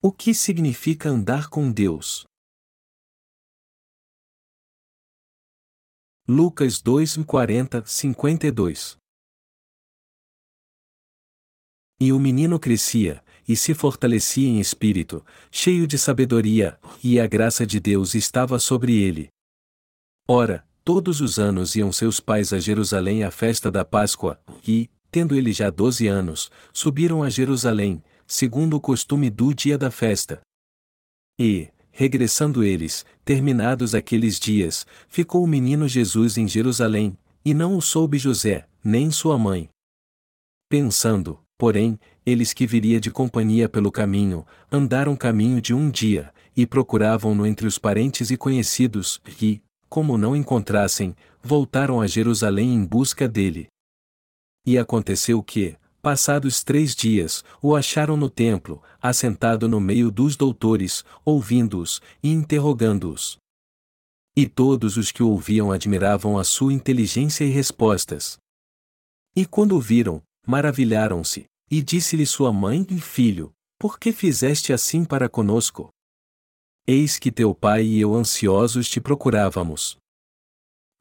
O que significa andar com Deus? Lucas 2, 40, 52 E o menino crescia, e se fortalecia em espírito, cheio de sabedoria, e a graça de Deus estava sobre ele. Ora, todos os anos iam seus pais a Jerusalém à festa da Páscoa, e, tendo ele já doze anos, subiram a Jerusalém, segundo o costume do dia da festa. E, regressando eles, terminados aqueles dias, ficou o menino Jesus em Jerusalém, e não o soube José, nem sua mãe. Pensando, porém, eles que viria de companhia pelo caminho, andaram caminho de um dia, e procuravam-no entre os parentes e conhecidos, e, como não encontrassem, voltaram a Jerusalém em busca dele. E aconteceu que, passados três dias, o acharam no templo, assentado no meio dos doutores, ouvindo-os e interrogando-os. E todos os que o ouviam admiravam a sua inteligência e respostas. E quando o viram, maravilharam-se, e disse-lhe sua mãe e filho: Por que fizeste assim para conosco? Eis que teu pai e eu ansiosos te procurávamos.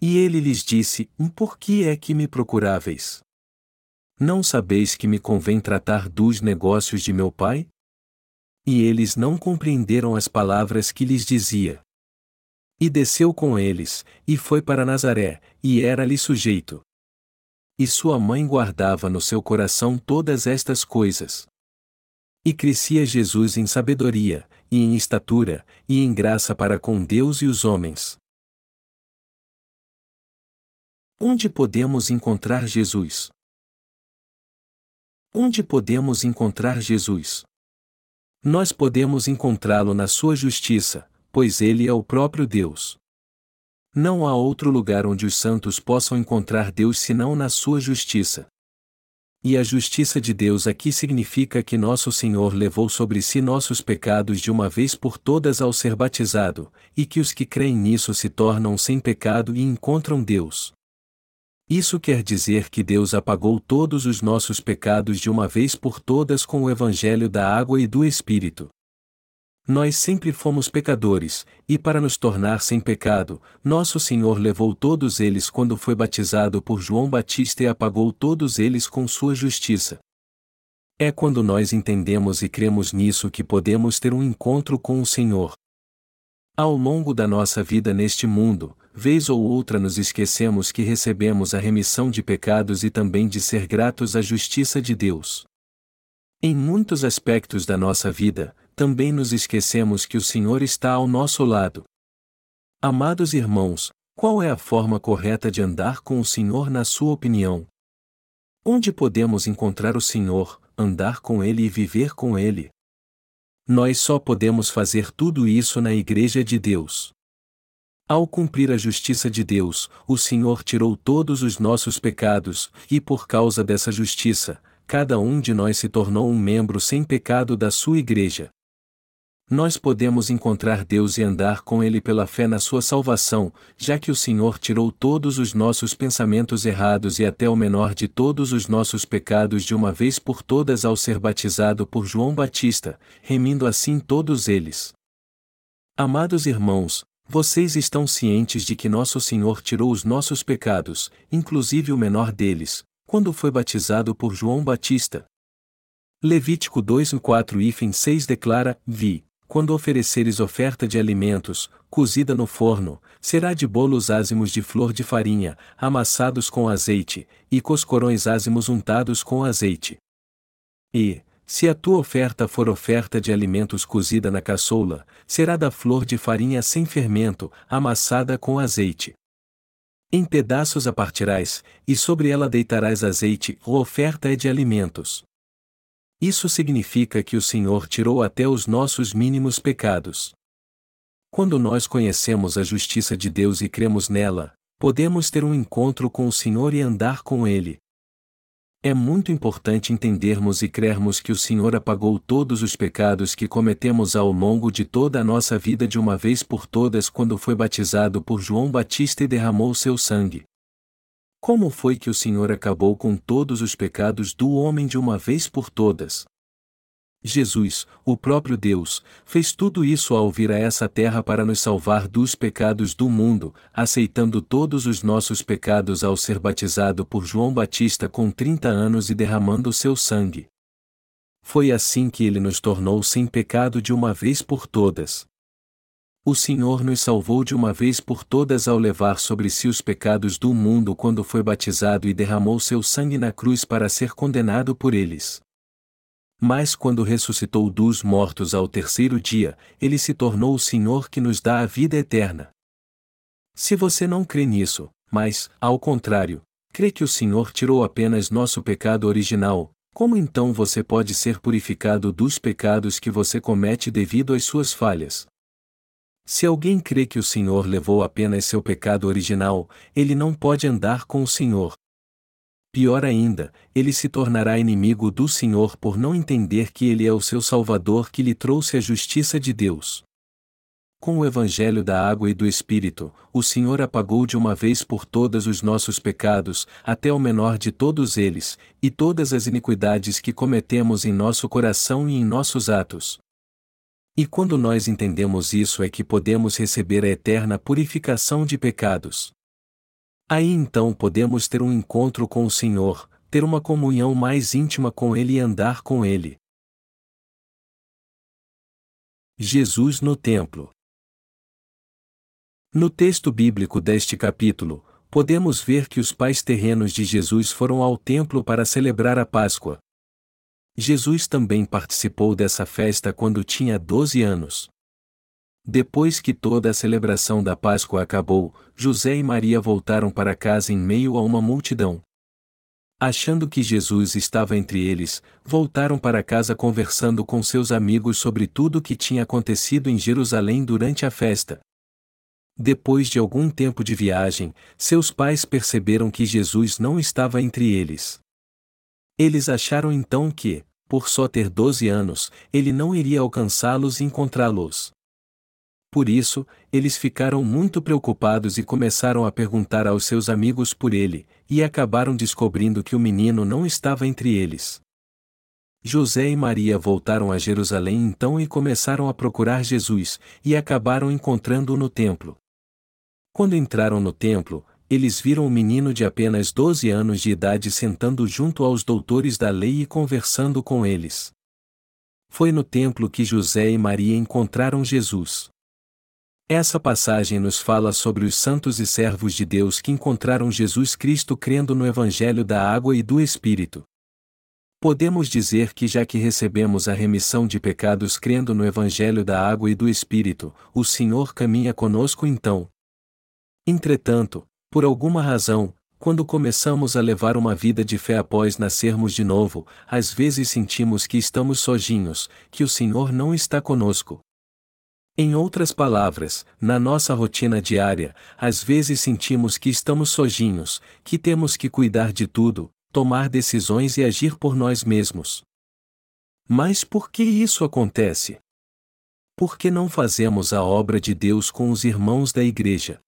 E ele lhes disse: Por que é que me procuráveis? Não sabeis que me convém tratar dos negócios de meu pai? E eles não compreenderam as palavras que lhes dizia. E desceu com eles, e foi para Nazaré, e era-lhe sujeito. E sua mãe guardava no seu coração todas estas coisas. E crescia Jesus em sabedoria, e em estatura, e em graça para com Deus e os homens. Onde podemos encontrar Jesus? Onde podemos encontrar Jesus? Nós podemos encontrá-lo na sua justiça, pois ele é o próprio Deus. Não há outro lugar onde os santos possam encontrar Deus senão na sua justiça. E a justiça de Deus aqui significa que nosso Senhor levou sobre si nossos pecados de uma vez por todas ao ser batizado, e que os que creem nisso se tornam sem pecado e encontram Deus. Isso quer dizer que Deus apagou todos os nossos pecados de uma vez por todas com o Evangelho da água e do Espírito. Nós sempre fomos pecadores, e para nos tornar sem pecado, nosso Senhor levou todos eles quando foi batizado por João Batista e apagou todos eles com sua justiça. É quando nós entendemos e cremos nisso que podemos ter um encontro com o Senhor. Ao longo da nossa vida neste mundo, vez ou outra nos esquecemos que recebemos a remissão de pecados e também de ser gratos à justiça de Deus. Em muitos aspectos da nossa vida, também nos esquecemos que o Senhor está ao nosso lado. Amados irmãos, qual é a forma correta de andar com o Senhor na sua opinião? Onde podemos encontrar o Senhor, andar com Ele e viver com Ele? Nós só podemos fazer tudo isso na Igreja de Deus. Ao cumprir a justiça de Deus, o Senhor tirou todos os nossos pecados, e por causa dessa justiça, cada um de nós se tornou um membro sem pecado da sua igreja. Nós podemos encontrar Deus e andar com Ele pela fé na sua salvação, já que o Senhor tirou todos os nossos pensamentos errados e até o menor de todos os nossos pecados de uma vez por todas ao ser batizado por João Batista, remindo assim todos eles. Amados irmãos, vocês estão cientes de que nosso Senhor tirou os nossos pecados, inclusive o menor deles, quando foi batizado por João Batista. Levítico 2 4 e 6 declara: Vi, quando ofereceres oferta de alimentos, cozida no forno, será de bolos ázimos de flor de farinha, amassados com azeite, e coscorões ázimos untados com azeite. E, se a tua oferta for oferta de alimentos cozida na caçoula, será da flor de farinha sem fermento, amassada com azeite. Em pedaços a partirás, e sobre ela deitarás azeite, ou oferta é de alimentos. Isso significa que o Senhor tirou até os nossos mínimos pecados. Quando nós conhecemos a justiça de Deus e cremos nela, podemos ter um encontro com o Senhor e andar com Ele. É muito importante entendermos e crermos que o Senhor apagou todos os pecados que cometemos ao longo de toda a nossa vida de uma vez por todas quando foi batizado por João Batista e derramou seu sangue. Como foi que o Senhor acabou com todos os pecados do homem de uma vez por todas? Jesus, o próprio Deus, fez tudo isso ao vir a essa terra para nos salvar dos pecados do mundo, aceitando todos os nossos pecados ao ser batizado por João Batista com 30 anos e derramando seu sangue. Foi assim que ele nos tornou sem pecado de uma vez por todas. O Senhor nos salvou de uma vez por todas ao levar sobre si os pecados do mundo quando foi batizado e derramou seu sangue na cruz para ser condenado por eles. Mas quando ressuscitou dos mortos ao terceiro dia, ele se tornou o Senhor que nos dá a vida eterna. Se você não crê nisso, mas, ao contrário, crê que o Senhor tirou apenas nosso pecado original, como então você pode ser purificado dos pecados que você comete devido às suas falhas? Se alguém crê que o Senhor levou apenas seu pecado original, ele não pode andar com o Senhor, Pior ainda, ele se tornará inimigo do Senhor por não entender que ele é o seu Salvador que lhe trouxe a justiça de Deus. Com o Evangelho da Água e do Espírito, o Senhor apagou de uma vez por todas os nossos pecados, até o menor de todos eles, e todas as iniquidades que cometemos em nosso coração e em nossos atos. E quando nós entendemos isso é que podemos receber a eterna purificação de pecados. Aí então podemos ter um encontro com o Senhor, ter uma comunhão mais íntima com Ele e andar com Ele. Jesus no Templo No texto bíblico deste capítulo, podemos ver que os pais terrenos de Jesus foram ao templo para celebrar a Páscoa. Jesus também participou dessa festa quando tinha 12 anos. Depois que toda a celebração da Páscoa acabou, José e Maria voltaram para casa em meio a uma multidão. Achando que Jesus estava entre eles, voltaram para casa conversando com seus amigos sobre tudo o que tinha acontecido em Jerusalém durante a festa. Depois de algum tempo de viagem, seus pais perceberam que Jesus não estava entre eles. Eles acharam então que, por só ter 12 anos, ele não iria alcançá-los e encontrá-los. Por isso, eles ficaram muito preocupados e começaram a perguntar aos seus amigos por ele, e acabaram descobrindo que o menino não estava entre eles. José e Maria voltaram a Jerusalém então e começaram a procurar Jesus, e acabaram encontrando-o no templo. Quando entraram no templo, eles viram o menino de apenas 12 anos de idade sentando junto aos doutores da lei e conversando com eles. Foi no templo que José e Maria encontraram Jesus. Essa passagem nos fala sobre os santos e servos de Deus que encontraram Jesus Cristo crendo no Evangelho da Água e do Espírito. Podemos dizer que já que recebemos a remissão de pecados crendo no Evangelho da Água e do Espírito, o Senhor caminha conosco então. Entretanto, por alguma razão, quando começamos a levar uma vida de fé após nascermos de novo, às vezes sentimos que estamos sozinhos, que o Senhor não está conosco. Em outras palavras, na nossa rotina diária, às vezes sentimos que estamos sozinhos, que temos que cuidar de tudo, tomar decisões e agir por nós mesmos. Mas por que isso acontece? Por que não fazemos a obra de Deus com os irmãos da igreja?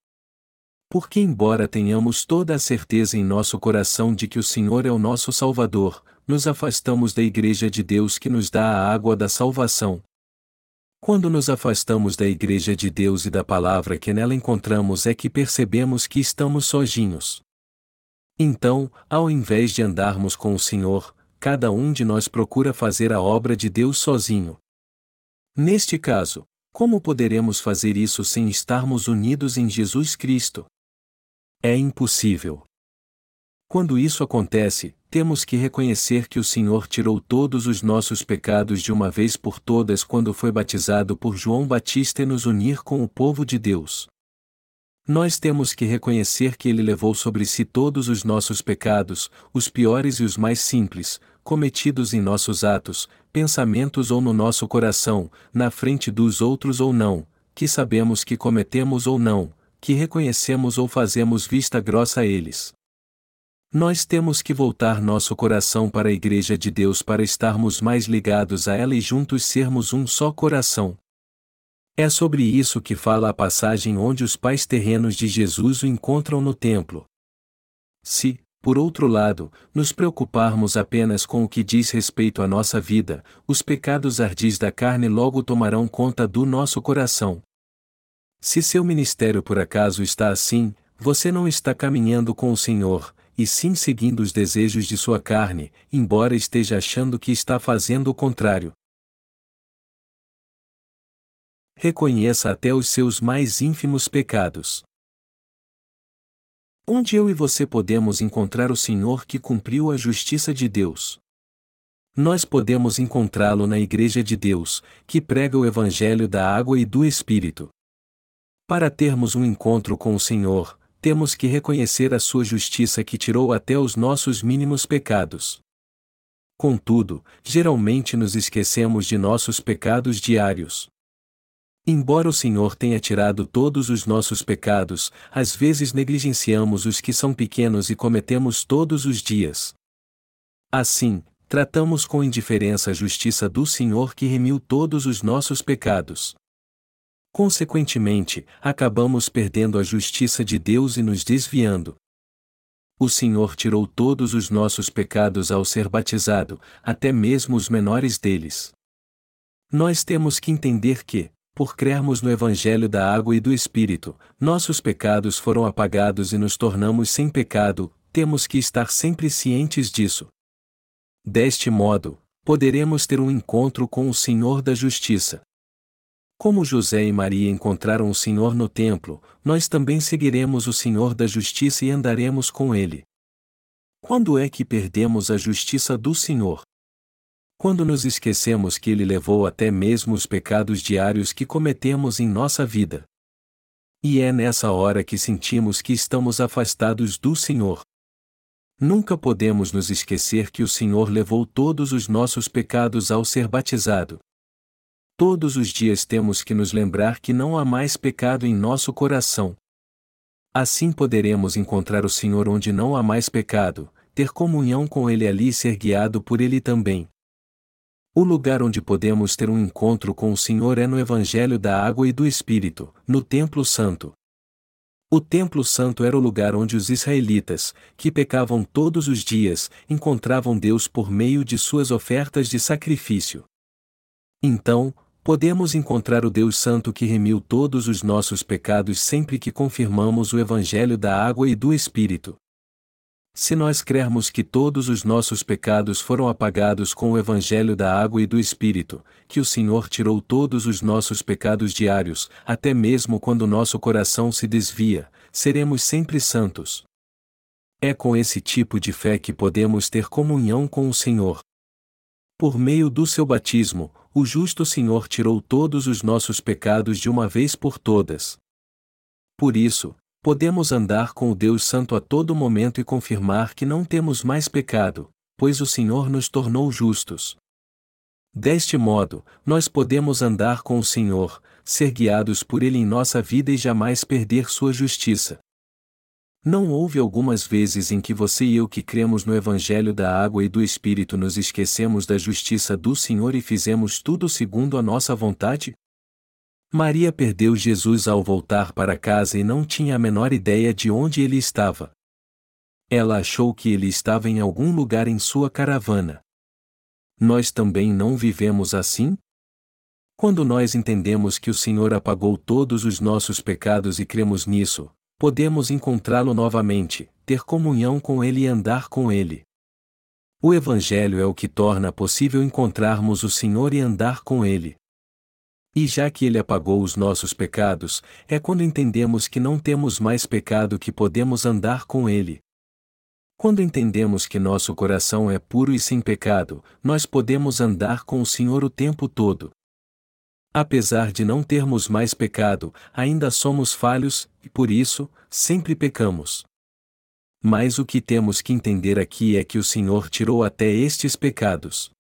Porque, embora tenhamos toda a certeza em nosso coração de que o Senhor é o nosso Salvador, nos afastamos da igreja de Deus que nos dá a água da salvação, quando nos afastamos da Igreja de Deus e da palavra que nela encontramos é que percebemos que estamos sozinhos. Então, ao invés de andarmos com o Senhor, cada um de nós procura fazer a obra de Deus sozinho. Neste caso, como poderemos fazer isso sem estarmos unidos em Jesus Cristo? É impossível. Quando isso acontece, temos que reconhecer que o Senhor tirou todos os nossos pecados de uma vez por todas quando foi batizado por João Batista e nos unir com o povo de Deus. Nós temos que reconhecer que Ele levou sobre si todos os nossos pecados, os piores e os mais simples, cometidos em nossos atos, pensamentos ou no nosso coração, na frente dos outros ou não, que sabemos que cometemos ou não, que reconhecemos ou fazemos vista grossa a eles. Nós temos que voltar nosso coração para a Igreja de Deus para estarmos mais ligados a ela e juntos sermos um só coração. É sobre isso que fala a passagem onde os pais terrenos de Jesus o encontram no templo. Se, por outro lado, nos preocuparmos apenas com o que diz respeito à nossa vida, os pecados ardis da carne logo tomarão conta do nosso coração. Se seu ministério por acaso está assim, você não está caminhando com o Senhor, e sim seguindo os desejos de sua carne, embora esteja achando que está fazendo o contrário. Reconheça até os seus mais ínfimos pecados. Onde eu e você podemos encontrar o Senhor que cumpriu a justiça de Deus? Nós podemos encontrá-lo na Igreja de Deus, que prega o Evangelho da água e do Espírito. Para termos um encontro com o Senhor, temos que reconhecer a sua justiça que tirou até os nossos mínimos pecados. Contudo, geralmente nos esquecemos de nossos pecados diários. Embora o Senhor tenha tirado todos os nossos pecados, às vezes negligenciamos os que são pequenos e cometemos todos os dias. Assim, tratamos com indiferença a justiça do Senhor que remiu todos os nossos pecados. Consequentemente, acabamos perdendo a justiça de Deus e nos desviando. O Senhor tirou todos os nossos pecados ao ser batizado, até mesmo os menores deles. Nós temos que entender que, por crermos no Evangelho da Água e do Espírito, nossos pecados foram apagados e nos tornamos sem pecado, temos que estar sempre cientes disso. Deste modo, poderemos ter um encontro com o Senhor da Justiça. Como José e Maria encontraram o Senhor no templo, nós também seguiremos o Senhor da justiça e andaremos com ele. Quando é que perdemos a justiça do Senhor? Quando nos esquecemos que ele levou até mesmo os pecados diários que cometemos em nossa vida. E é nessa hora que sentimos que estamos afastados do Senhor. Nunca podemos nos esquecer que o Senhor levou todos os nossos pecados ao ser batizado. Todos os dias temos que nos lembrar que não há mais pecado em nosso coração. Assim poderemos encontrar o Senhor onde não há mais pecado, ter comunhão com Ele ali e ser guiado por Ele também. O lugar onde podemos ter um encontro com o Senhor é no Evangelho da Água e do Espírito, no Templo Santo. O Templo Santo era o lugar onde os israelitas, que pecavam todos os dias, encontravam Deus por meio de suas ofertas de sacrifício. Então, podemos encontrar o Deus Santo que remiu todos os nossos pecados sempre que confirmamos o Evangelho da água e do Espírito. Se nós crermos que todos os nossos pecados foram apagados com o Evangelho da água e do Espírito, que o Senhor tirou todos os nossos pecados diários, até mesmo quando nosso coração se desvia, seremos sempre santos. É com esse tipo de fé que podemos ter comunhão com o Senhor. Por meio do seu batismo, o justo Senhor tirou todos os nossos pecados de uma vez por todas. Por isso, podemos andar com o Deus Santo a todo momento e confirmar que não temos mais pecado, pois o Senhor nos tornou justos. Deste modo, nós podemos andar com o Senhor, ser guiados por Ele em nossa vida e jamais perder sua justiça. Não houve algumas vezes em que você e eu que cremos no Evangelho da água e do Espírito nos esquecemos da justiça do Senhor e fizemos tudo segundo a nossa vontade? Maria perdeu Jesus ao voltar para casa e não tinha a menor ideia de onde ele estava. Ela achou que ele estava em algum lugar em sua caravana. Nós também não vivemos assim? Quando nós entendemos que o Senhor apagou todos os nossos pecados e cremos nisso, podemos encontrá-lo novamente, ter comunhão com Ele e andar com Ele. O Evangelho é o que torna possível encontrarmos o Senhor e andar com Ele. E já que Ele apagou os nossos pecados, é quando entendemos que não temos mais pecado que podemos andar com Ele. Quando entendemos que nosso coração é puro e sem pecado, nós podemos andar com o Senhor o tempo todo. Apesar de não termos mais pecado, ainda somos falhos, e por isso, sempre pecamos. Mas o que temos que entender aqui é que o Senhor tirou até estes pecados.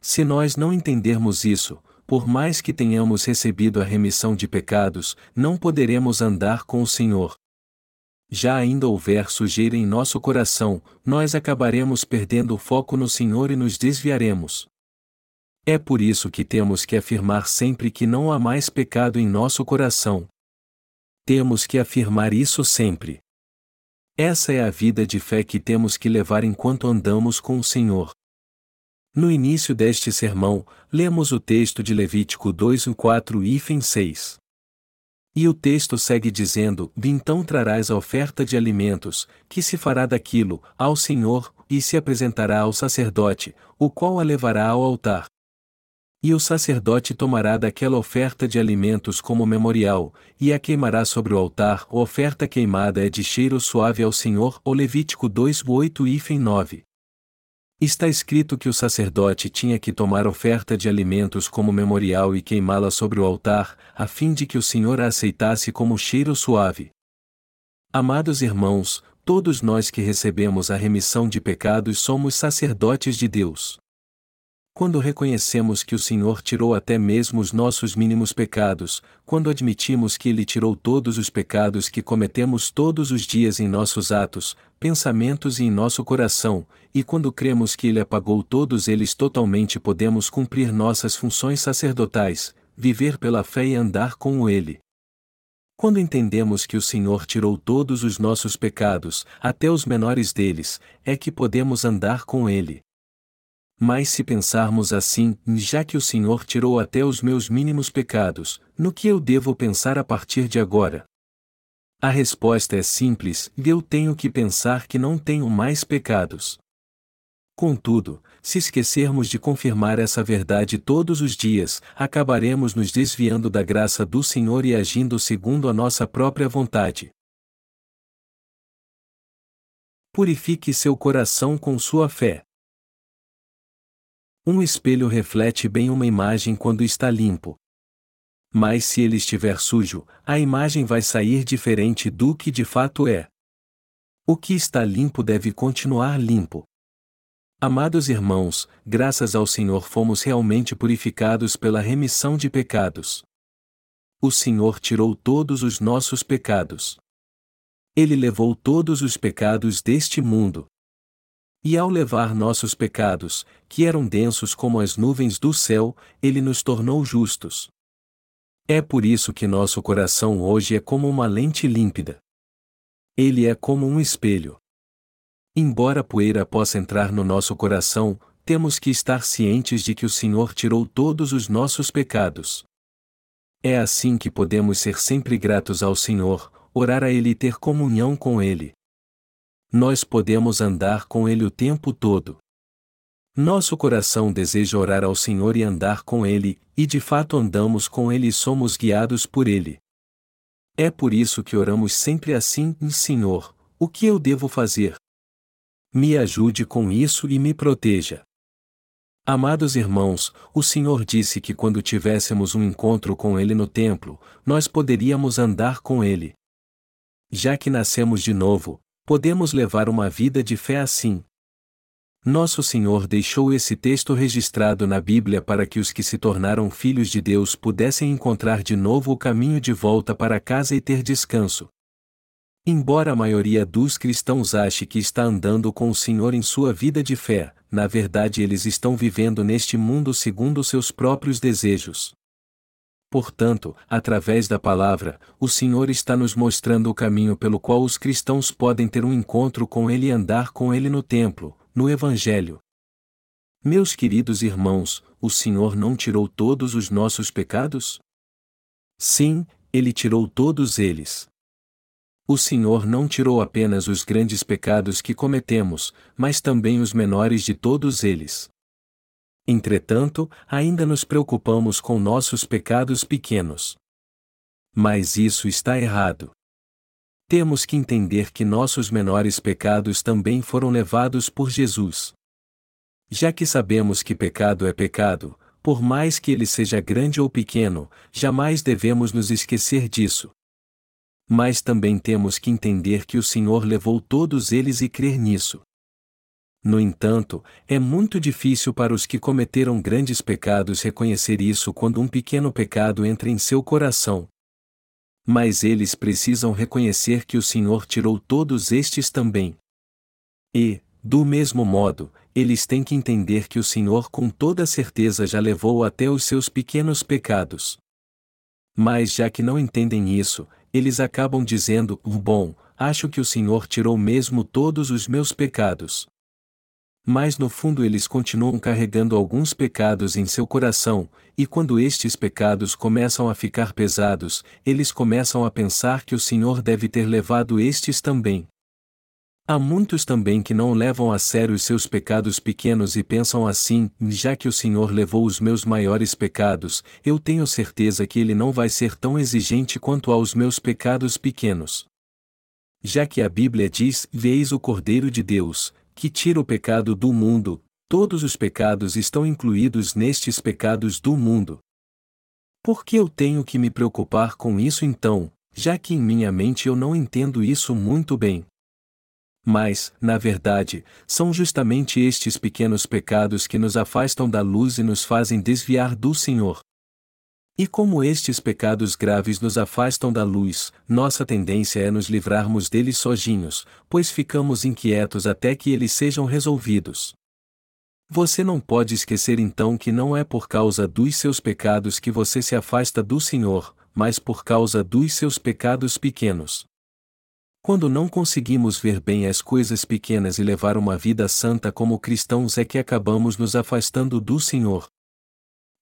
Se nós não entendermos isso, por mais que tenhamos recebido a remissão de pecados, não poderemos andar com o Senhor. Já ainda houver sujeira em nosso coração, nós acabaremos perdendo o foco no Senhor e nos desviaremos. É por isso que temos que afirmar sempre que não há mais pecado em nosso coração. Temos que afirmar isso sempre. Essa é a vida de fé que temos que levar enquanto andamos com o Senhor. No início deste sermão, lemos o texto de Levítico 2, 4 e 6. E o texto segue dizendo: Então trarás a oferta de alimentos, que se fará daquilo, ao Senhor, e se apresentará ao sacerdote, o qual a levará ao altar. E o sacerdote tomará daquela oferta de alimentos como memorial, e a queimará sobre o altar. A oferta queimada é de cheiro suave ao Senhor. O Levítico 2, 8 e 9. Está escrito que o sacerdote tinha que tomar oferta de alimentos como memorial e queimá-la sobre o altar, a fim de que o Senhor a aceitasse como cheiro suave. Amados irmãos, todos nós que recebemos a remissão de pecados somos sacerdotes de Deus. Quando reconhecemos que o Senhor tirou até mesmo os nossos mínimos pecados, quando admitimos que Ele tirou todos os pecados que cometemos todos os dias em nossos atos, pensamentos e em nosso coração, e quando cremos que Ele apagou todos eles totalmente, podemos cumprir nossas funções sacerdotais, viver pela fé e andar com Ele. Quando entendemos que o Senhor tirou todos os nossos pecados, até os menores deles, é que podemos andar com Ele. Mas se pensarmos assim, já que o Senhor tirou até os meus mínimos pecados, no que eu devo pensar a partir de agora? A resposta é simples: eu tenho que pensar que não tenho mais pecados. Contudo, se esquecermos de confirmar essa verdade todos os dias, acabaremos nos desviando da graça do Senhor e agindo segundo a nossa própria vontade. Purifique seu coração com sua fé. Um espelho reflete bem uma imagem quando está limpo. Mas se ele estiver sujo, a imagem vai sair diferente do que de fato é. O que está limpo deve continuar limpo. Amados irmãos, graças ao Senhor fomos realmente purificados pela remissão de pecados. O Senhor tirou todos os nossos pecados. Ele levou todos os pecados deste mundo. E ao levar nossos pecados, que eram densos como as nuvens do céu, ele nos tornou justos. É por isso que nosso coração hoje é como uma lente límpida. Ele é como um espelho. Embora a poeira possa entrar no nosso coração, temos que estar cientes de que o Senhor tirou todos os nossos pecados. É assim que podemos ser sempre gratos ao Senhor, orar a Ele e ter comunhão com Ele nós podemos andar com Ele o tempo todo. Nosso coração deseja orar ao Senhor e andar com Ele, e de fato andamos com Ele e somos guiados por Ele. É por isso que oramos sempre assim: Senhor, o que eu devo fazer? Me ajude com isso e me proteja. Amados irmãos, o Senhor disse que quando tivéssemos um encontro com Ele no templo, nós poderíamos andar com Ele. Já que nascemos de novo, podemos levar uma vida de fé assim. Nosso Senhor deixou esse texto registrado na Bíblia para que os que se tornaram filhos de Deus pudessem encontrar de novo o caminho de volta para casa e ter descanso. Embora a maioria dos cristãos ache que está andando com o Senhor em sua vida de fé, na verdade eles estão vivendo neste mundo segundo seus próprios desejos. Portanto, através da palavra, o Senhor está nos mostrando o caminho pelo qual os cristãos podem ter um encontro com Ele e andar com Ele no templo, no Evangelho. Meus queridos irmãos, o Senhor não tirou todos os nossos pecados? Sim, Ele tirou todos eles. O Senhor não tirou apenas os grandes pecados que cometemos, mas também os menores de todos eles. Entretanto, ainda nos preocupamos com nossos pecados pequenos. Mas isso está errado. Temos que entender que nossos menores pecados também foram levados por Jesus. Já que sabemos que pecado é pecado, por mais que ele seja grande ou pequeno, jamais devemos nos esquecer disso. Mas também temos que entender que o Senhor levou todos eles e crer nisso. No entanto, é muito difícil para os que cometeram grandes pecados reconhecer isso quando um pequeno pecado entra em seu coração. Mas eles precisam reconhecer que o Senhor tirou todos estes também. E, do mesmo modo, eles têm que entender que o Senhor com toda certeza já levou até os seus pequenos pecados. Mas já que não entendem isso, eles acabam dizendo: bom, acho que o Senhor tirou mesmo todos os meus pecados. Mas no fundo eles continuam carregando alguns pecados em seu coração, e quando estes pecados começam a ficar pesados, eles começam a pensar que o Senhor deve ter levado estes também. Há muitos também que não levam a sério os seus pecados pequenos e pensam assim: já que o Senhor levou os meus maiores pecados, eu tenho certeza que Ele não vai ser tão exigente quanto aos meus pecados pequenos. Já que a Bíblia diz: Veis o Cordeiro de Deus, que tira o pecado do mundo, todos os pecados estão incluídos nestes pecados do mundo. Por que eu tenho que me preocupar com isso então, já que em minha mente eu não entendo isso muito bem? Mas, na verdade, são justamente estes pequenos pecados que nos afastam da luz e nos fazem desviar do Senhor. E como estes pecados graves nos afastam da luz, nossa tendência é nos livrarmos deles sozinhos, pois ficamos inquietos até que eles sejam resolvidos. Você não pode esquecer então que não é por causa dos seus pecados que você se afasta do Senhor, mas por causa dos seus pecados pequenos. Quando não conseguimos ver bem as coisas pequenas e levar uma vida santa como cristãos é que acabamos nos afastando do Senhor,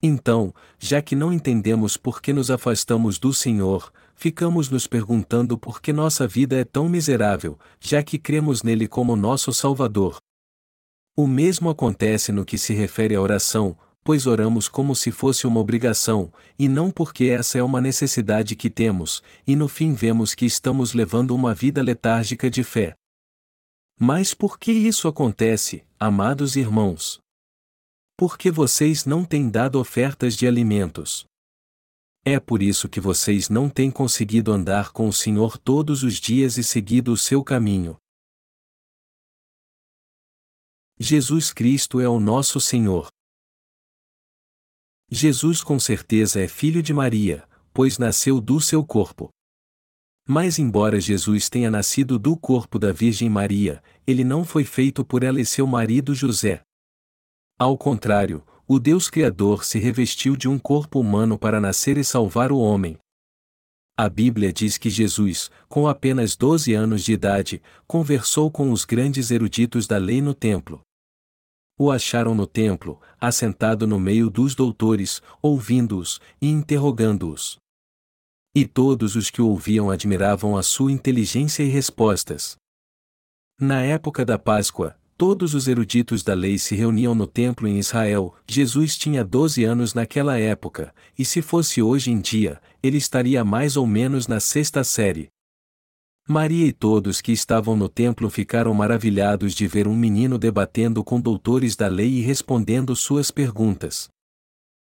então, já que não entendemos por que nos afastamos do Senhor, ficamos nos perguntando por que nossa vida é tão miserável, já que cremos nele como nosso Salvador. O mesmo acontece no que se refere à oração, pois oramos como se fosse uma obrigação, e não porque essa é uma necessidade que temos, e no fim vemos que estamos levando uma vida letárgica de fé. Mas por que isso acontece, amados irmãos? Porque vocês não têm dado ofertas de alimentos. É por isso que vocês não têm conseguido andar com o Senhor todos os dias e seguido o seu caminho. Jesus Cristo é o nosso Senhor. Jesus com certeza é filho de Maria, pois nasceu do seu corpo. Mas, embora Jesus tenha nascido do corpo da Virgem Maria, ele não foi feito por ela e seu marido José. Ao contrário, o Deus Criador se revestiu de um corpo humano para nascer e salvar o homem. A Bíblia diz que Jesus, com apenas 12 anos de idade, conversou com os grandes eruditos da lei no templo. O acharam no templo, assentado no meio dos doutores, ouvindo-os e interrogando-os. E todos os que o ouviam admiravam a sua inteligência e respostas. Na época da Páscoa, Todos os eruditos da lei se reuniam no templo em Israel. Jesus tinha 12 anos naquela época, e se fosse hoje em dia, ele estaria mais ou menos na sexta série. Maria e todos que estavam no templo ficaram maravilhados de ver um menino debatendo com doutores da lei e respondendo suas perguntas.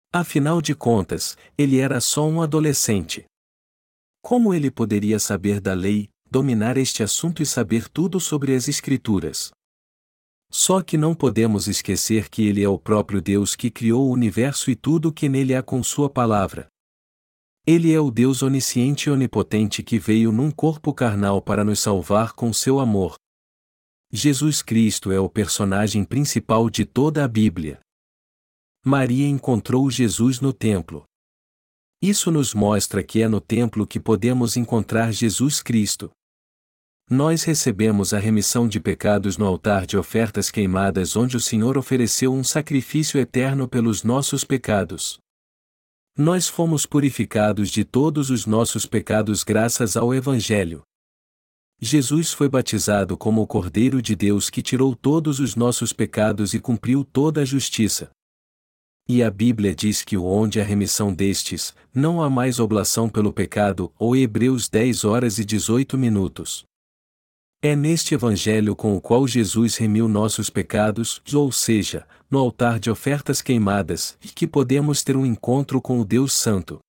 Afinal de contas, ele era só um adolescente. Como ele poderia saber da lei, dominar este assunto e saber tudo sobre as Escrituras? Só que não podemos esquecer que Ele é o próprio Deus que criou o universo e tudo o que nele há com Sua palavra. Ele é o Deus onisciente e onipotente que veio num corpo carnal para nos salvar com seu amor. Jesus Cristo é o personagem principal de toda a Bíblia. Maria encontrou Jesus no templo. Isso nos mostra que é no templo que podemos encontrar Jesus Cristo. Nós recebemos a remissão de pecados no altar de ofertas queimadas, onde o Senhor ofereceu um sacrifício eterno pelos nossos pecados. Nós fomos purificados de todos os nossos pecados graças ao Evangelho. Jesus foi batizado como o Cordeiro de Deus que tirou todos os nossos pecados e cumpriu toda a justiça. E a Bíblia diz que onde há remissão destes, não há mais oblação pelo pecado, ou Hebreus 10 horas e 18 minutos. É neste Evangelho com o qual Jesus remiu nossos pecados, ou seja, no altar de ofertas queimadas, que podemos ter um encontro com o Deus Santo.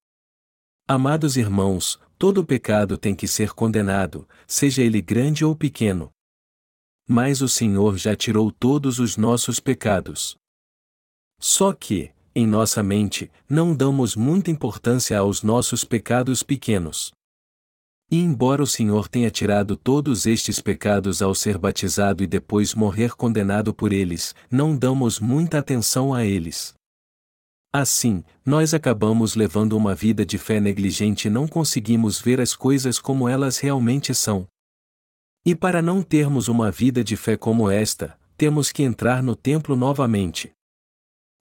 Amados irmãos, todo pecado tem que ser condenado, seja ele grande ou pequeno. Mas o Senhor já tirou todos os nossos pecados. Só que, em nossa mente, não damos muita importância aos nossos pecados pequenos. E embora o Senhor tenha tirado todos estes pecados ao ser batizado e depois morrer condenado por eles, não damos muita atenção a eles. Assim, nós acabamos levando uma vida de fé negligente e não conseguimos ver as coisas como elas realmente são. E para não termos uma vida de fé como esta, temos que entrar no templo novamente.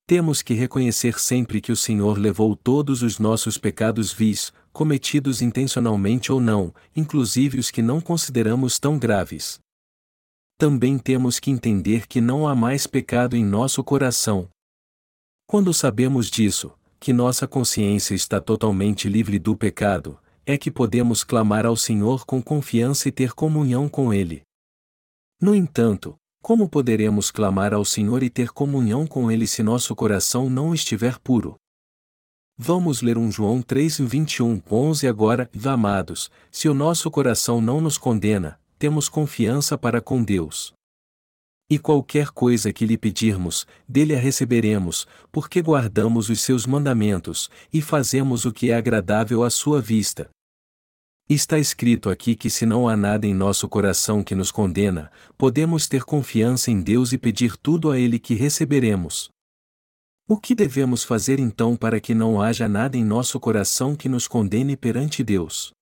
Temos que reconhecer sempre que o Senhor levou todos os nossos pecados vis, cometidos intencionalmente ou não, inclusive os que não consideramos tão graves. Também temos que entender que não há mais pecado em nosso coração. Quando sabemos disso, que nossa consciência está totalmente livre do pecado, é que podemos clamar ao Senhor com confiança e ter comunhão com Ele. No entanto, como poderemos clamar ao Senhor e ter comunhão com Ele se nosso coração não estiver puro? Vamos ler um João 3, 21, 11 agora, amados, se o nosso coração não nos condena, temos confiança para com Deus. E qualquer coisa que lhe pedirmos, dele a receberemos, porque guardamos os seus mandamentos, e fazemos o que é agradável à sua vista. Está escrito aqui que se não há nada em nosso coração que nos condena, podemos ter confiança em Deus e pedir tudo a Ele que receberemos. O que devemos fazer então para que não haja nada em nosso coração que nos condene perante Deus?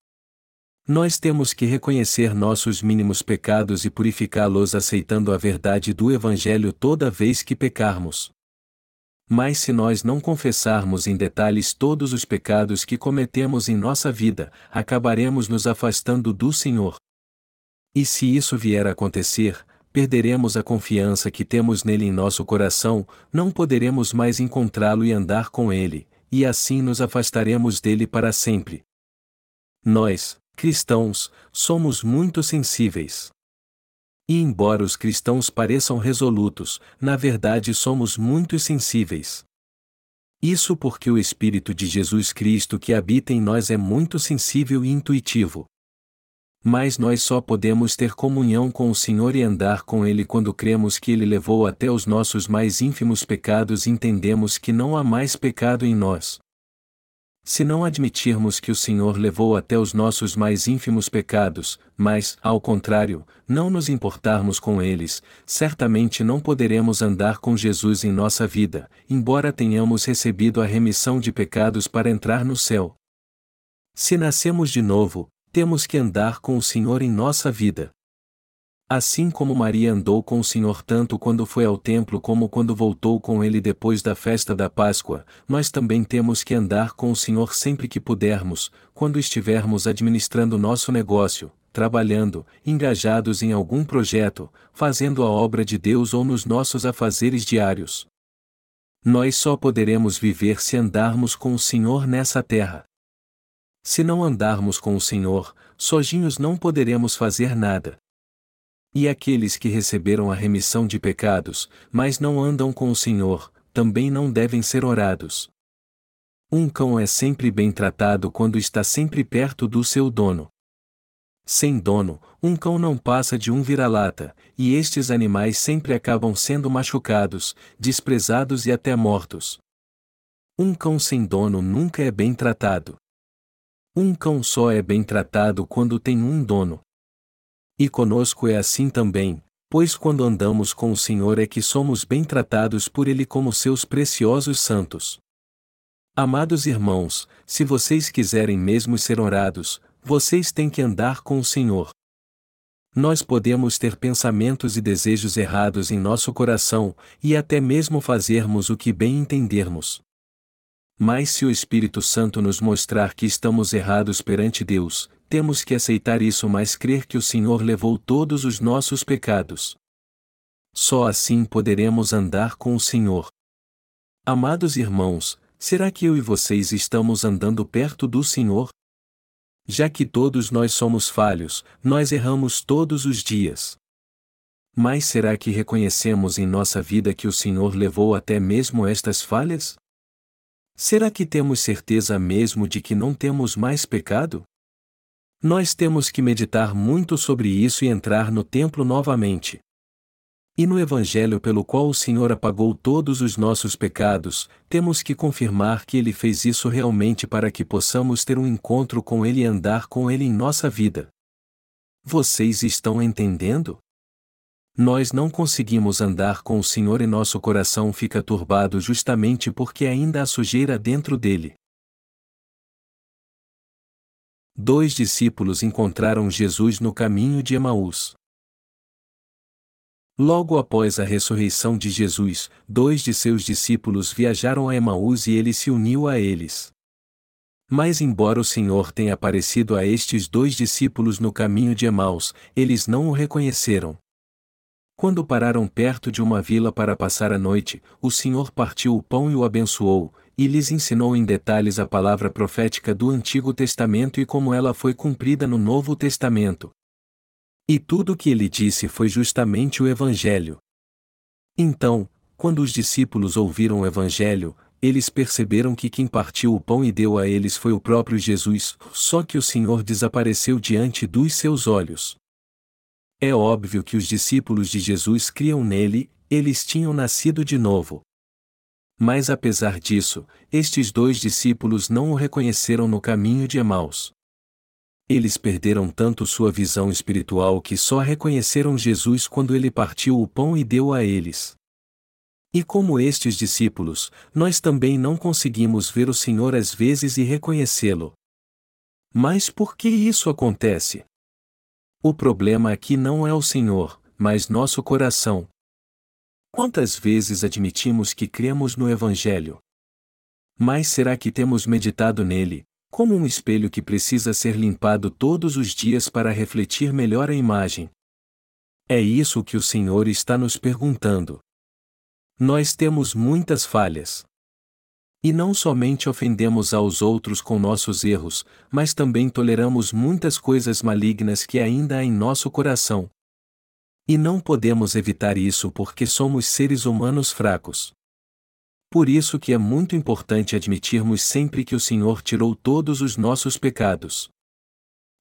Nós temos que reconhecer nossos mínimos pecados e purificá-los aceitando a verdade do Evangelho toda vez que pecarmos. Mas se nós não confessarmos em detalhes todos os pecados que cometemos em nossa vida, acabaremos nos afastando do Senhor. E se isso vier a acontecer, perderemos a confiança que temos nele em nosso coração, não poderemos mais encontrá-lo e andar com ele, e assim nos afastaremos dele para sempre. Nós, cristãos, somos muito sensíveis. E embora os cristãos pareçam resolutos, na verdade somos muito sensíveis. Isso porque o Espírito de Jesus Cristo que habita em nós é muito sensível e intuitivo. Mas nós só podemos ter comunhão com o Senhor e andar com Ele quando cremos que Ele levou até os nossos mais ínfimos pecados e entendemos que não há mais pecado em nós. Se não admitirmos que o Senhor levou até os nossos mais ínfimos pecados, mas, ao contrário, não nos importarmos com eles, certamente não poderemos andar com Jesus em nossa vida, embora tenhamos recebido a remissão de pecados para entrar no céu. Se nascemos de novo, temos que andar com o Senhor em nossa vida. Assim como Maria andou com o Senhor tanto quando foi ao templo como quando voltou com ele depois da festa da Páscoa, nós também temos que andar com o Senhor sempre que pudermos, quando estivermos administrando nosso negócio, trabalhando, engajados em algum projeto, fazendo a obra de Deus ou nos nossos afazeres diários. Nós só poderemos viver se andarmos com o Senhor nessa terra. Se não andarmos com o Senhor, sozinhos não poderemos fazer nada. E aqueles que receberam a remissão de pecados, mas não andam com o Senhor, também não devem ser orados. Um cão é sempre bem tratado quando está sempre perto do seu dono. Sem dono, um cão não passa de um vira-lata, e estes animais sempre acabam sendo machucados, desprezados e até mortos. Um cão sem dono nunca é bem tratado. Um cão só é bem tratado quando tem um dono. E conosco é assim também, pois quando andamos com o Senhor é que somos bem tratados por Ele como seus preciosos santos. Amados irmãos, se vocês quiserem mesmo ser orados, vocês têm que andar com o Senhor. Nós podemos ter pensamentos e desejos errados em nosso coração, e até mesmo fazermos o que bem entendermos. Mas se o Espírito Santo nos mostrar que estamos errados perante Deus, temos que aceitar isso, mas crer que o Senhor levou todos os nossos pecados. Só assim poderemos andar com o Senhor. Amados irmãos, será que eu e vocês estamos andando perto do Senhor? Já que todos nós somos falhos, nós erramos todos os dias. Mas será que reconhecemos em nossa vida que o Senhor levou até mesmo estas falhas? Será que temos certeza mesmo de que não temos mais pecado? Nós temos que meditar muito sobre isso e entrar no templo novamente. E no Evangelho pelo qual o Senhor apagou todos os nossos pecados, temos que confirmar que Ele fez isso realmente para que possamos ter um encontro com Ele e andar com Ele em nossa vida. Vocês estão entendendo? Nós não conseguimos andar com o Senhor e nosso coração fica turbado justamente porque ainda há sujeira dentro dele. Dois discípulos encontraram Jesus no caminho de Emaús. Logo após a ressurreição de Jesus, dois de seus discípulos viajaram a Emaús e ele se uniu a eles. Mas, embora o Senhor tenha aparecido a estes dois discípulos no caminho de Emaús, eles não o reconheceram. Quando pararam perto de uma vila para passar a noite, o Senhor partiu o pão e o abençoou, e lhes ensinou em detalhes a palavra profética do Antigo Testamento e como ela foi cumprida no Novo Testamento. E tudo o que ele disse foi justamente o Evangelho. Então, quando os discípulos ouviram o Evangelho, eles perceberam que quem partiu o pão e deu a eles foi o próprio Jesus, só que o Senhor desapareceu diante dos seus olhos. É óbvio que os discípulos de Jesus criam nele, eles tinham nascido de novo. Mas apesar disso, estes dois discípulos não o reconheceram no caminho de Emaus. Eles perderam tanto sua visão espiritual que só reconheceram Jesus quando ele partiu o pão e deu a eles. E como estes discípulos, nós também não conseguimos ver o Senhor às vezes e reconhecê-lo. Mas por que isso acontece? O problema aqui não é o Senhor, mas nosso coração. Quantas vezes admitimos que cremos no Evangelho? Mas será que temos meditado nele, como um espelho que precisa ser limpado todos os dias para refletir melhor a imagem? É isso que o Senhor está nos perguntando. Nós temos muitas falhas. E não somente ofendemos aos outros com nossos erros, mas também toleramos muitas coisas malignas que ainda há em nosso coração. E não podemos evitar isso porque somos seres humanos fracos. Por isso que é muito importante admitirmos sempre que o Senhor tirou todos os nossos pecados.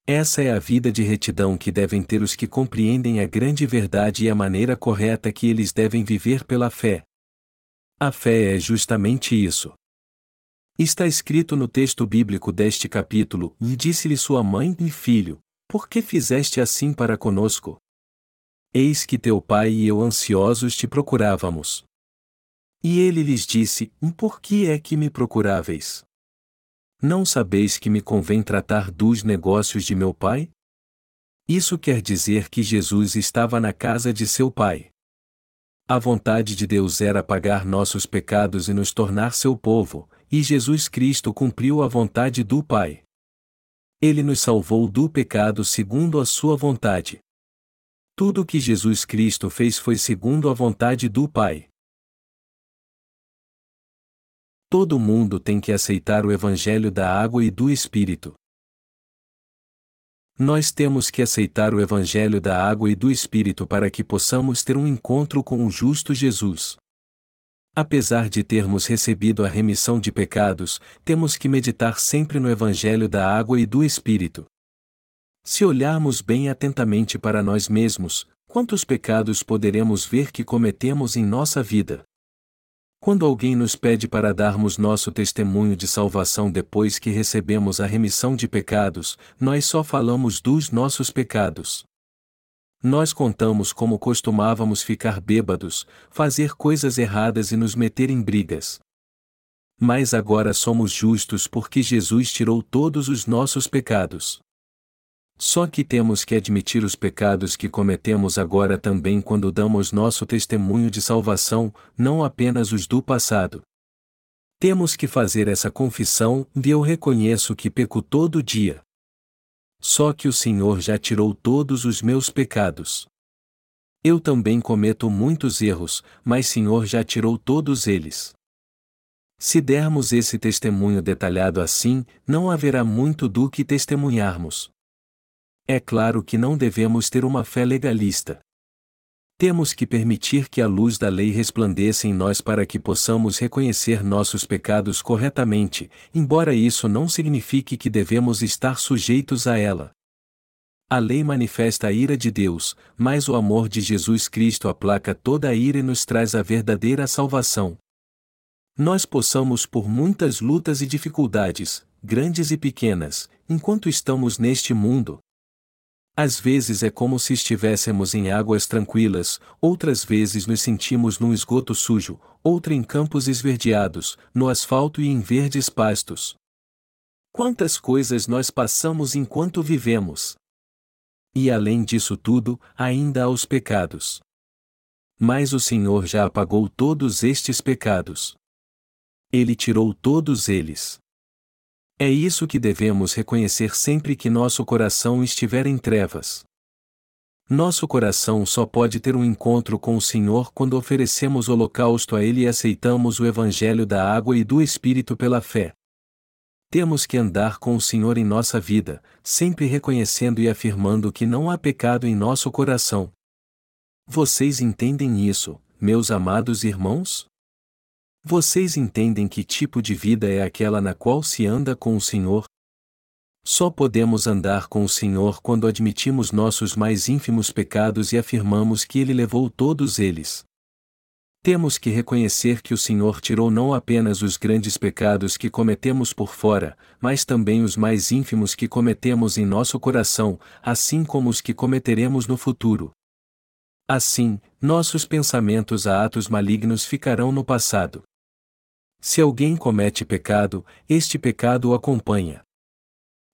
Essa é a vida de retidão que devem ter os que compreendem a grande verdade e a maneira correta que eles devem viver pela fé. A fé é justamente isso. Está escrito no texto bíblico deste capítulo: E disse-lhe sua mãe e filho: Por que fizeste assim para conosco? Eis que teu pai e eu ansiosos te procurávamos. E ele lhes disse: Por que é que me procuráveis? Não sabeis que me convém tratar dos negócios de meu pai? Isso quer dizer que Jesus estava na casa de seu pai. A vontade de Deus era pagar nossos pecados e nos tornar seu povo, e Jesus Cristo cumpriu a vontade do Pai. Ele nos salvou do pecado segundo a sua vontade. Tudo o que Jesus Cristo fez foi segundo a vontade do Pai. Todo mundo tem que aceitar o Evangelho da água e do Espírito. Nós temos que aceitar o Evangelho da água e do Espírito para que possamos ter um encontro com o justo Jesus. Apesar de termos recebido a remissão de pecados, temos que meditar sempre no Evangelho da água e do Espírito. Se olharmos bem atentamente para nós mesmos, quantos pecados poderemos ver que cometemos em nossa vida? Quando alguém nos pede para darmos nosso testemunho de salvação depois que recebemos a remissão de pecados, nós só falamos dos nossos pecados. Nós contamos como costumávamos ficar bêbados, fazer coisas erradas e nos meter em brigas. Mas agora somos justos porque Jesus tirou todos os nossos pecados. Só que temos que admitir os pecados que cometemos agora também quando damos nosso testemunho de salvação, não apenas os do passado. Temos que fazer essa confissão e eu reconheço que peco todo dia. Só que o Senhor já tirou todos os meus pecados. Eu também cometo muitos erros, mas Senhor já tirou todos eles. Se dermos esse testemunho detalhado assim, não haverá muito do que testemunharmos. É claro que não devemos ter uma fé legalista. Temos que permitir que a luz da lei resplandeça em nós para que possamos reconhecer nossos pecados corretamente, embora isso não signifique que devemos estar sujeitos a ela. A lei manifesta a ira de Deus, mas o amor de Jesus Cristo aplaca toda a ira e nos traz a verdadeira salvação. Nós possamos por muitas lutas e dificuldades, grandes e pequenas, enquanto estamos neste mundo, às vezes é como se estivéssemos em águas tranquilas, outras vezes nos sentimos num esgoto sujo, outra em campos esverdeados, no asfalto e em verdes pastos. Quantas coisas nós passamos enquanto vivemos! E além disso tudo, ainda há os pecados. Mas o Senhor já apagou todos estes pecados. Ele tirou todos eles. É isso que devemos reconhecer sempre que nosso coração estiver em trevas. Nosso coração só pode ter um encontro com o Senhor quando oferecemos holocausto a Ele e aceitamos o Evangelho da água e do Espírito pela fé. Temos que andar com o Senhor em nossa vida, sempre reconhecendo e afirmando que não há pecado em nosso coração. Vocês entendem isso, meus amados irmãos? Vocês entendem que tipo de vida é aquela na qual se anda com o Senhor? Só podemos andar com o Senhor quando admitimos nossos mais ínfimos pecados e afirmamos que Ele levou todos eles. Temos que reconhecer que o Senhor tirou não apenas os grandes pecados que cometemos por fora, mas também os mais ínfimos que cometemos em nosso coração, assim como os que cometeremos no futuro. Assim, nossos pensamentos a atos malignos ficarão no passado. Se alguém comete pecado, este pecado o acompanha.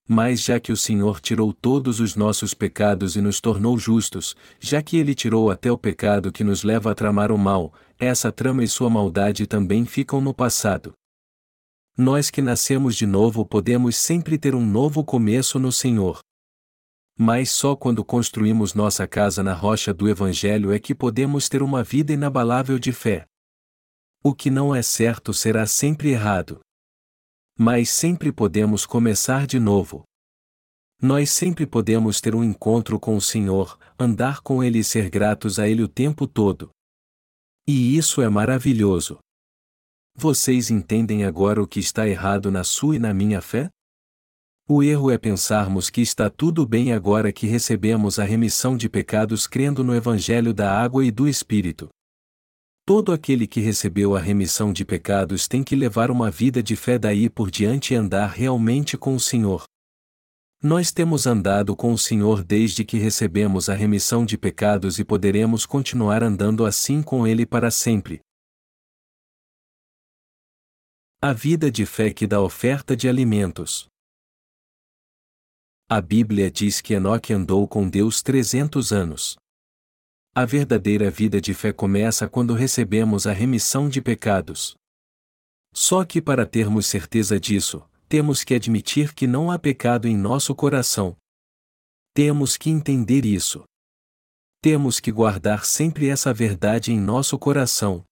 Mas já que o Senhor tirou todos os nossos pecados e nos tornou justos, já que Ele tirou até o pecado que nos leva a tramar o mal, essa trama e sua maldade também ficam no passado. Nós que nascemos de novo podemos sempre ter um novo começo no Senhor. Mas só quando construímos nossa casa na rocha do Evangelho é que podemos ter uma vida inabalável de fé. O que não é certo será sempre errado. Mas sempre podemos começar de novo. Nós sempre podemos ter um encontro com o Senhor, andar com Ele e ser gratos a Ele o tempo todo. E isso é maravilhoso. Vocês entendem agora o que está errado na sua e na minha fé? O erro é pensarmos que está tudo bem agora que recebemos a remissão de pecados crendo no Evangelho da água e do Espírito. Todo aquele que recebeu a remissão de pecados tem que levar uma vida de fé daí por diante e andar realmente com o Senhor. Nós temos andado com o Senhor desde que recebemos a remissão de pecados e poderemos continuar andando assim com Ele para sempre. A vida de fé que dá oferta de alimentos. A Bíblia diz que Enoque andou com Deus 300 anos. A verdadeira vida de fé começa quando recebemos a remissão de pecados. Só que para termos certeza disso, temos que admitir que não há pecado em nosso coração. Temos que entender isso. Temos que guardar sempre essa verdade em nosso coração.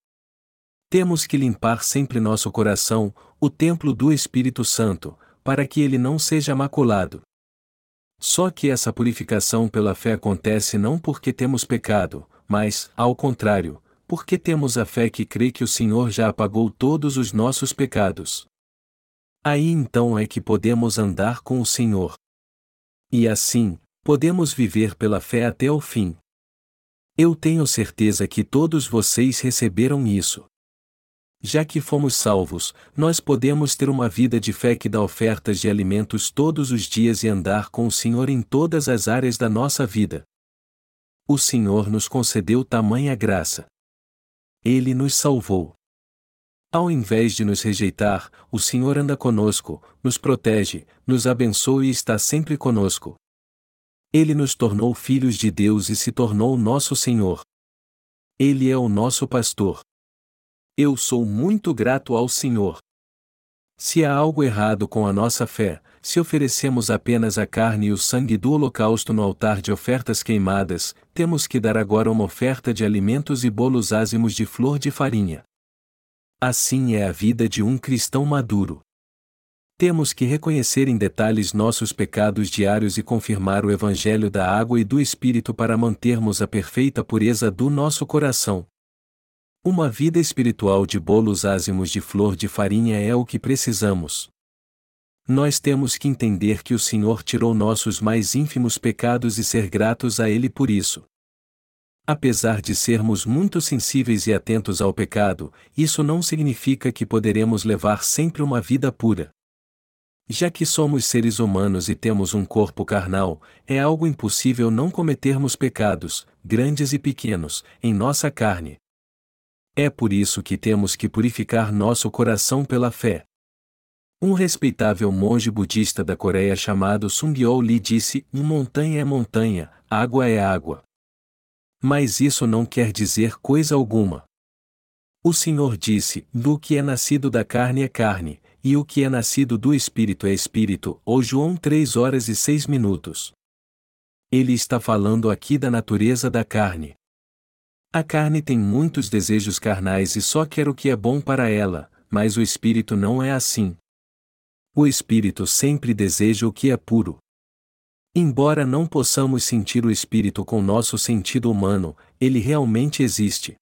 Temos que limpar sempre nosso coração, o templo do Espírito Santo, para que ele não seja maculado. Só que essa purificação pela fé acontece não porque temos pecado, mas, ao contrário, porque temos a fé que crê que o Senhor já apagou todos os nossos pecados. Aí então é que podemos andar com o Senhor. E assim, podemos viver pela fé até o fim. Eu tenho certeza que todos vocês receberam isso. Já que fomos salvos, nós podemos ter uma vida de fé que dá ofertas de alimentos todos os dias e andar com o Senhor em todas as áreas da nossa vida. O Senhor nos concedeu tamanha graça. Ele nos salvou. Ao invés de nos rejeitar, o Senhor anda conosco, nos protege, nos abençoa e está sempre conosco. Ele nos tornou filhos de Deus e se tornou nosso Senhor. Ele é o nosso pastor. Eu sou muito grato ao Senhor. Se há algo errado com a nossa fé, se oferecemos apenas a carne e o sangue do holocausto no altar de ofertas queimadas, temos que dar agora uma oferta de alimentos e bolos ázimos de flor de farinha. Assim é a vida de um cristão maduro. Temos que reconhecer em detalhes nossos pecados diários e confirmar o Evangelho da água e do Espírito para mantermos a perfeita pureza do nosso coração. Uma vida espiritual de bolos ázimos de flor de farinha é o que precisamos. Nós temos que entender que o Senhor tirou nossos mais ínfimos pecados e ser gratos a Ele por isso. Apesar de sermos muito sensíveis e atentos ao pecado, isso não significa que poderemos levar sempre uma vida pura. Já que somos seres humanos e temos um corpo carnal, é algo impossível não cometermos pecados, grandes e pequenos, em nossa carne, é por isso que temos que purificar nosso coração pela fé. Um respeitável monge budista da Coreia chamado Sungyol lhe disse: montanha é montanha, água é água. Mas isso não quer dizer coisa alguma. O Senhor disse: Do que é nascido da carne é carne, e o que é nascido do espírito é espírito. Ou João 3 horas e 6 minutos. Ele está falando aqui da natureza da carne. A carne tem muitos desejos carnais e só quer o que é bom para ela, mas o espírito não é assim. O espírito sempre deseja o que é puro. Embora não possamos sentir o espírito com nosso sentido humano, ele realmente existe.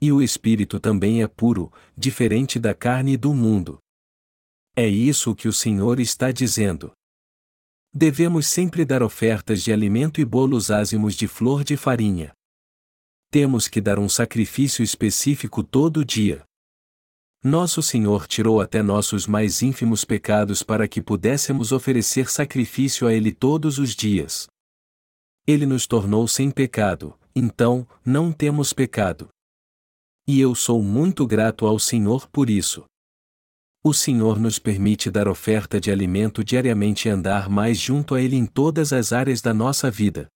E o espírito também é puro, diferente da carne e do mundo. É isso que o Senhor está dizendo. Devemos sempre dar ofertas de alimento e bolos ázimos de flor de farinha. Temos que dar um sacrifício específico todo dia. Nosso Senhor tirou até nossos mais ínfimos pecados para que pudéssemos oferecer sacrifício a Ele todos os dias. Ele nos tornou sem pecado, então, não temos pecado. E eu sou muito grato ao Senhor por isso. O Senhor nos permite dar oferta de alimento diariamente e andar mais junto a Ele em todas as áreas da nossa vida.